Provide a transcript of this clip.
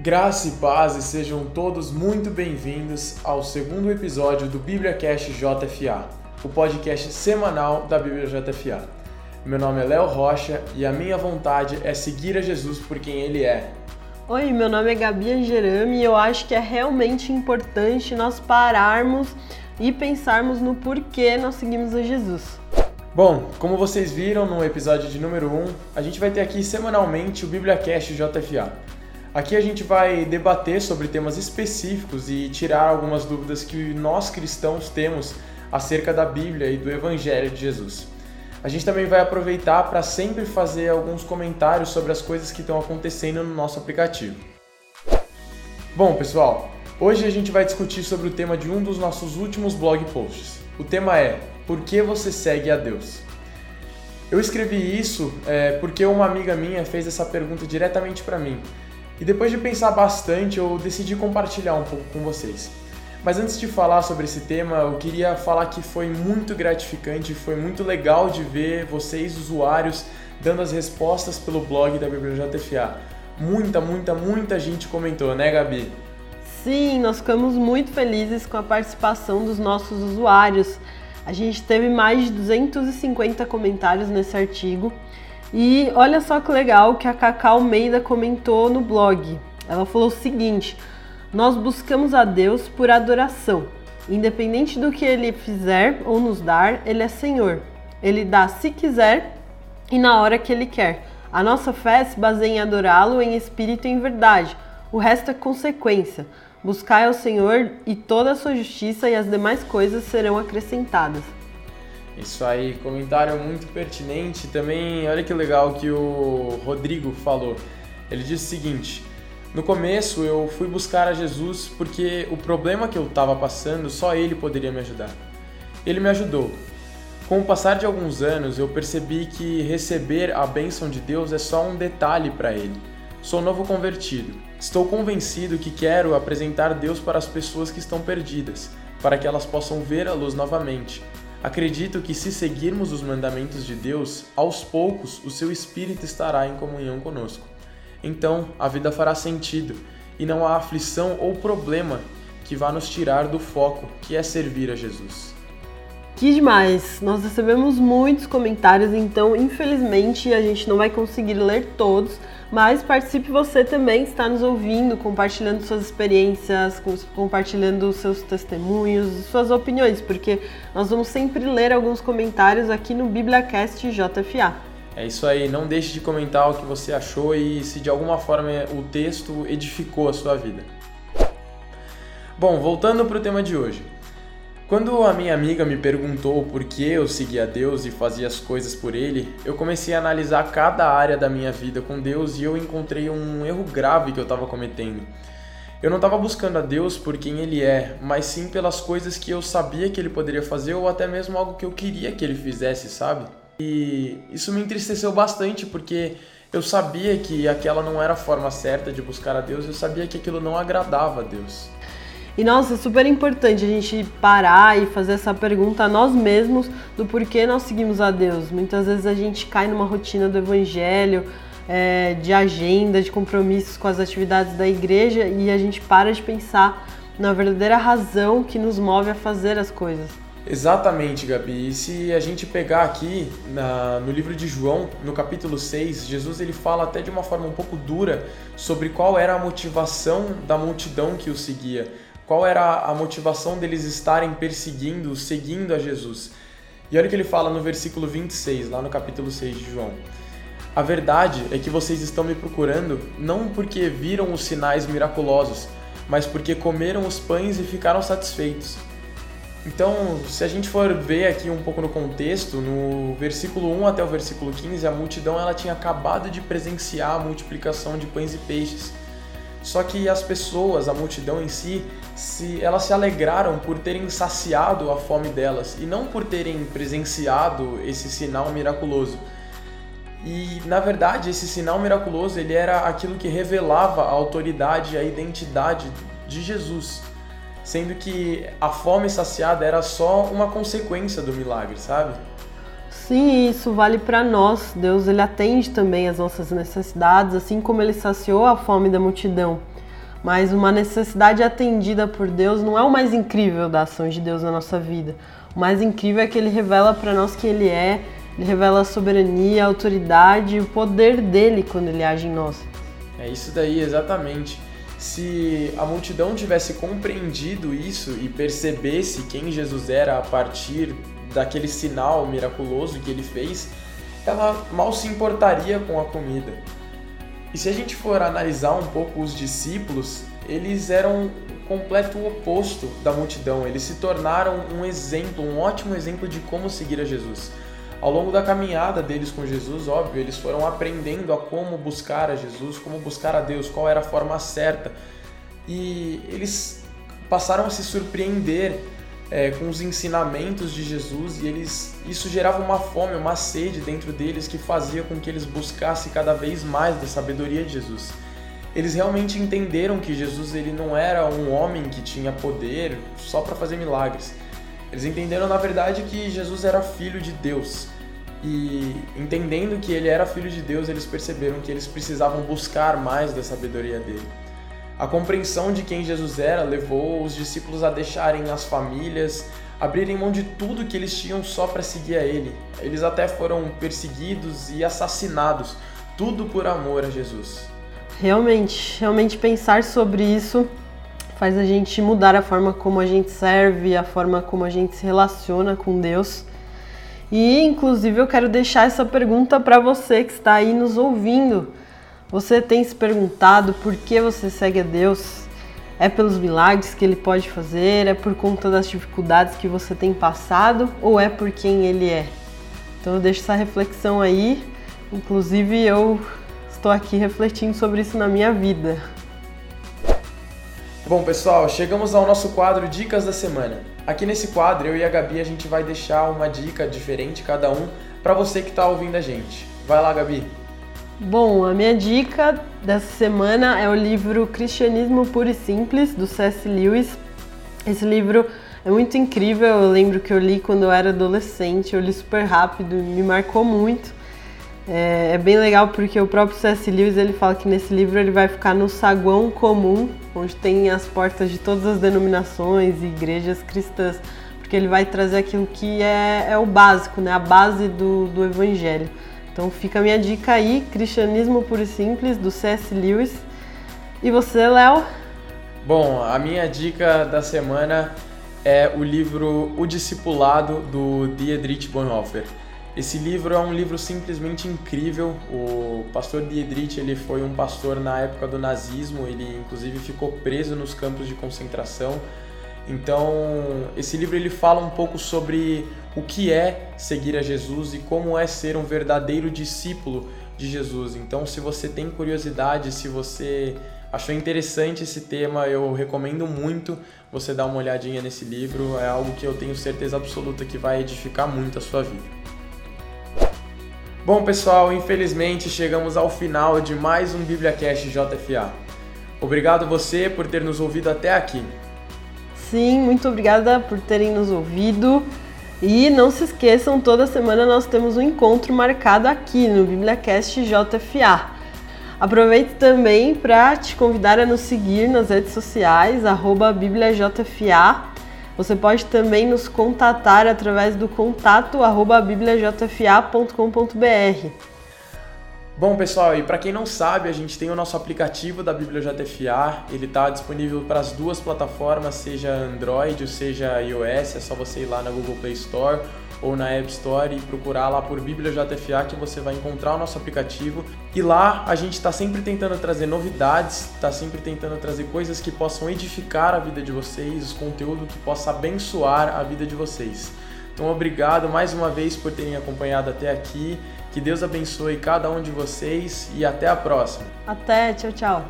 Graça e paz e sejam todos muito bem-vindos ao segundo episódio do BíbliaCast JFA, o podcast semanal da Bíblia JFA. Meu nome é Léo Rocha e a minha vontade é seguir a Jesus por quem ele é. Oi, meu nome é Gabi Angerami e eu acho que é realmente importante nós pararmos e pensarmos no porquê nós seguimos a Jesus. Bom, como vocês viram no episódio de número 1, a gente vai ter aqui semanalmente o BíbliaCast JFA. Aqui a gente vai debater sobre temas específicos e tirar algumas dúvidas que nós cristãos temos acerca da Bíblia e do Evangelho de Jesus. A gente também vai aproveitar para sempre fazer alguns comentários sobre as coisas que estão acontecendo no nosso aplicativo. Bom, pessoal, hoje a gente vai discutir sobre o tema de um dos nossos últimos blog posts. O tema é por que você segue a Deus? Eu escrevi isso é, porque uma amiga minha fez essa pergunta diretamente para mim. E depois de pensar bastante, eu decidi compartilhar um pouco com vocês. Mas antes de falar sobre esse tema, eu queria falar que foi muito gratificante, foi muito legal de ver vocês, usuários, dando as respostas pelo blog da Bíblia JFA. Muita, muita, muita gente comentou, né, Gabi? Sim, nós ficamos muito felizes com a participação dos nossos usuários. A gente teve mais de 250 comentários nesse artigo. E olha só que legal que a Cacá Almeida comentou no blog. Ela falou o seguinte: Nós buscamos a Deus por adoração. Independente do que ele fizer ou nos dar, ele é Senhor. Ele dá se quiser e na hora que ele quer. A nossa fé se baseia em adorá-lo em espírito e em verdade. O resto é consequência. Buscai ao Senhor e toda a sua justiça e as demais coisas serão acrescentadas. Isso aí, comentário muito pertinente. Também, olha que legal que o Rodrigo falou. Ele disse o seguinte: No começo eu fui buscar a Jesus porque o problema que eu estava passando só ele poderia me ajudar. Ele me ajudou. Com o passar de alguns anos, eu percebi que receber a bênção de Deus é só um detalhe para ele. Sou novo convertido. Estou convencido que quero apresentar Deus para as pessoas que estão perdidas, para que elas possam ver a luz novamente. Acredito que se seguirmos os mandamentos de Deus, aos poucos o seu espírito estará em comunhão conosco. Então a vida fará sentido e não há aflição ou problema que vá nos tirar do foco, que é servir a Jesus. Que demais! Nós recebemos muitos comentários, então infelizmente a gente não vai conseguir ler todos, mas participe você também, está nos ouvindo, compartilhando suas experiências, compartilhando seus testemunhos, suas opiniões, porque nós vamos sempre ler alguns comentários aqui no BibliaCast JFA. É isso aí, não deixe de comentar o que você achou e se de alguma forma o texto edificou a sua vida. Bom, voltando para o tema de hoje. Quando a minha amiga me perguntou por que eu seguia Deus e fazia as coisas por Ele, eu comecei a analisar cada área da minha vida com Deus e eu encontrei um erro grave que eu estava cometendo. Eu não estava buscando a Deus por quem Ele é, mas sim pelas coisas que eu sabia que Ele poderia fazer ou até mesmo algo que eu queria que Ele fizesse, sabe? E isso me entristeceu bastante porque eu sabia que aquela não era a forma certa de buscar a Deus, eu sabia que aquilo não agradava a Deus. E nossa, é super importante a gente parar e fazer essa pergunta a nós mesmos do porquê nós seguimos a Deus. Muitas vezes a gente cai numa rotina do evangelho, é, de agenda, de compromissos com as atividades da igreja e a gente para de pensar na verdadeira razão que nos move a fazer as coisas. Exatamente, Gabi. E se a gente pegar aqui na, no livro de João, no capítulo 6, Jesus ele fala até de uma forma um pouco dura sobre qual era a motivação da multidão que o seguia qual era a motivação deles estarem perseguindo, seguindo a Jesus. E olha o que ele fala no versículo 26, lá no capítulo 6 de João. A verdade é que vocês estão me procurando não porque viram os sinais miraculosos, mas porque comeram os pães e ficaram satisfeitos. Então, se a gente for ver aqui um pouco no contexto, no versículo 1 até o versículo 15, a multidão ela tinha acabado de presenciar a multiplicação de pães e peixes. Só que as pessoas, a multidão em si, se elas se alegraram por terem saciado a fome delas e não por terem presenciado esse sinal miraculoso. E na verdade, esse sinal miraculoso, ele era aquilo que revelava a autoridade a identidade de Jesus, sendo que a fome saciada era só uma consequência do milagre, sabe? Sim, isso vale para nós. Deus ele atende também as nossas necessidades, assim como ele saciou a fome da multidão. mas uma necessidade atendida por Deus não é o mais incrível da ação de Deus na nossa vida. O mais incrível é que ele revela para nós quem ele é, ele revela a soberania, a autoridade e o poder dele quando ele age em nós. É isso daí, exatamente. Se a multidão tivesse compreendido isso e percebesse quem Jesus era a partir daquele sinal miraculoso que ele fez, ela mal se importaria com a comida. E se a gente for analisar um pouco os discípulos, eles eram o completo oposto da multidão. Eles se tornaram um exemplo, um ótimo exemplo de como seguir a Jesus. Ao longo da caminhada deles com Jesus, óbvio, eles foram aprendendo a como buscar a Jesus, como buscar a Deus, qual era a forma certa. E eles passaram a se surpreender é, com os ensinamentos de Jesus e eles isso gerava uma fome, uma sede dentro deles que fazia com que eles buscassem cada vez mais da sabedoria de Jesus. Eles realmente entenderam que Jesus ele não era um homem que tinha poder só para fazer milagres. Eles entenderam na verdade que Jesus era filho de Deus. E entendendo que ele era filho de Deus, eles perceberam que eles precisavam buscar mais da sabedoria dele. A compreensão de quem Jesus era levou os discípulos a deixarem as famílias, abrirem mão de tudo que eles tinham só para seguir a Ele. Eles até foram perseguidos e assassinados, tudo por amor a Jesus. Realmente, realmente pensar sobre isso faz a gente mudar a forma como a gente serve, a forma como a gente se relaciona com Deus. E inclusive eu quero deixar essa pergunta para você que está aí nos ouvindo. Você tem se perguntado por que você segue a Deus? É pelos milagres que ele pode fazer? É por conta das dificuldades que você tem passado? Ou é por quem ele é? Então eu deixo essa reflexão aí. Inclusive eu estou aqui refletindo sobre isso na minha vida. Bom, pessoal, chegamos ao nosso quadro Dicas da Semana. Aqui nesse quadro, eu e a Gabi, a gente vai deixar uma dica diferente cada um para você que está ouvindo a gente. Vai lá, Gabi. Bom, a minha dica dessa semana é o livro Cristianismo Puro e Simples, do C.S. Lewis. Esse livro é muito incrível, eu lembro que eu li quando eu era adolescente, eu li super rápido, me marcou muito. É, é, bem legal porque o próprio C.S. Lewis ele fala que nesse livro ele vai ficar no saguão comum, onde tem as portas de todas as denominações e igrejas cristãs, porque ele vai trazer aquilo que é, é o básico, né? a base do, do evangelho. Então fica a minha dica aí, Cristianismo Puro e Simples, do C.S. Lewis. E você, Léo? Bom, a minha dica da semana é o livro O Discipulado, do Dietrich Bonhoeffer. Esse livro é um livro simplesmente incrível. O pastor Dietrich ele foi um pastor na época do nazismo, ele inclusive ficou preso nos campos de concentração então, esse livro ele fala um pouco sobre o que é seguir a Jesus e como é ser um verdadeiro discípulo de Jesus. Então, se você tem curiosidade, se você achou interessante esse tema, eu recomendo muito você dar uma olhadinha nesse livro. É algo que eu tenho certeza absoluta que vai edificar muito a sua vida. Bom, pessoal, infelizmente chegamos ao final de mais um BíbliaCast JFA. Obrigado você por ter nos ouvido até aqui. Sim, muito obrigada por terem nos ouvido. E não se esqueçam, toda semana nós temos um encontro marcado aqui no BibliaCast JFA. Aproveito também para te convidar a nos seguir nas redes sociais, BíbliaJFA. Você pode também nos contatar através do contato bibliajfa.com.br. Bom, pessoal, e para quem não sabe, a gente tem o nosso aplicativo da Bíblia JFA. Ele está disponível para as duas plataformas, seja Android ou seja iOS. É só você ir lá na Google Play Store ou na App Store e procurar lá por Bíblia JFA que você vai encontrar o nosso aplicativo. E lá a gente está sempre tentando trazer novidades, está sempre tentando trazer coisas que possam edificar a vida de vocês, conteúdo que possa abençoar a vida de vocês. Então, obrigado mais uma vez por terem acompanhado até aqui. Que Deus abençoe cada um de vocês e até a próxima. Até, tchau, tchau.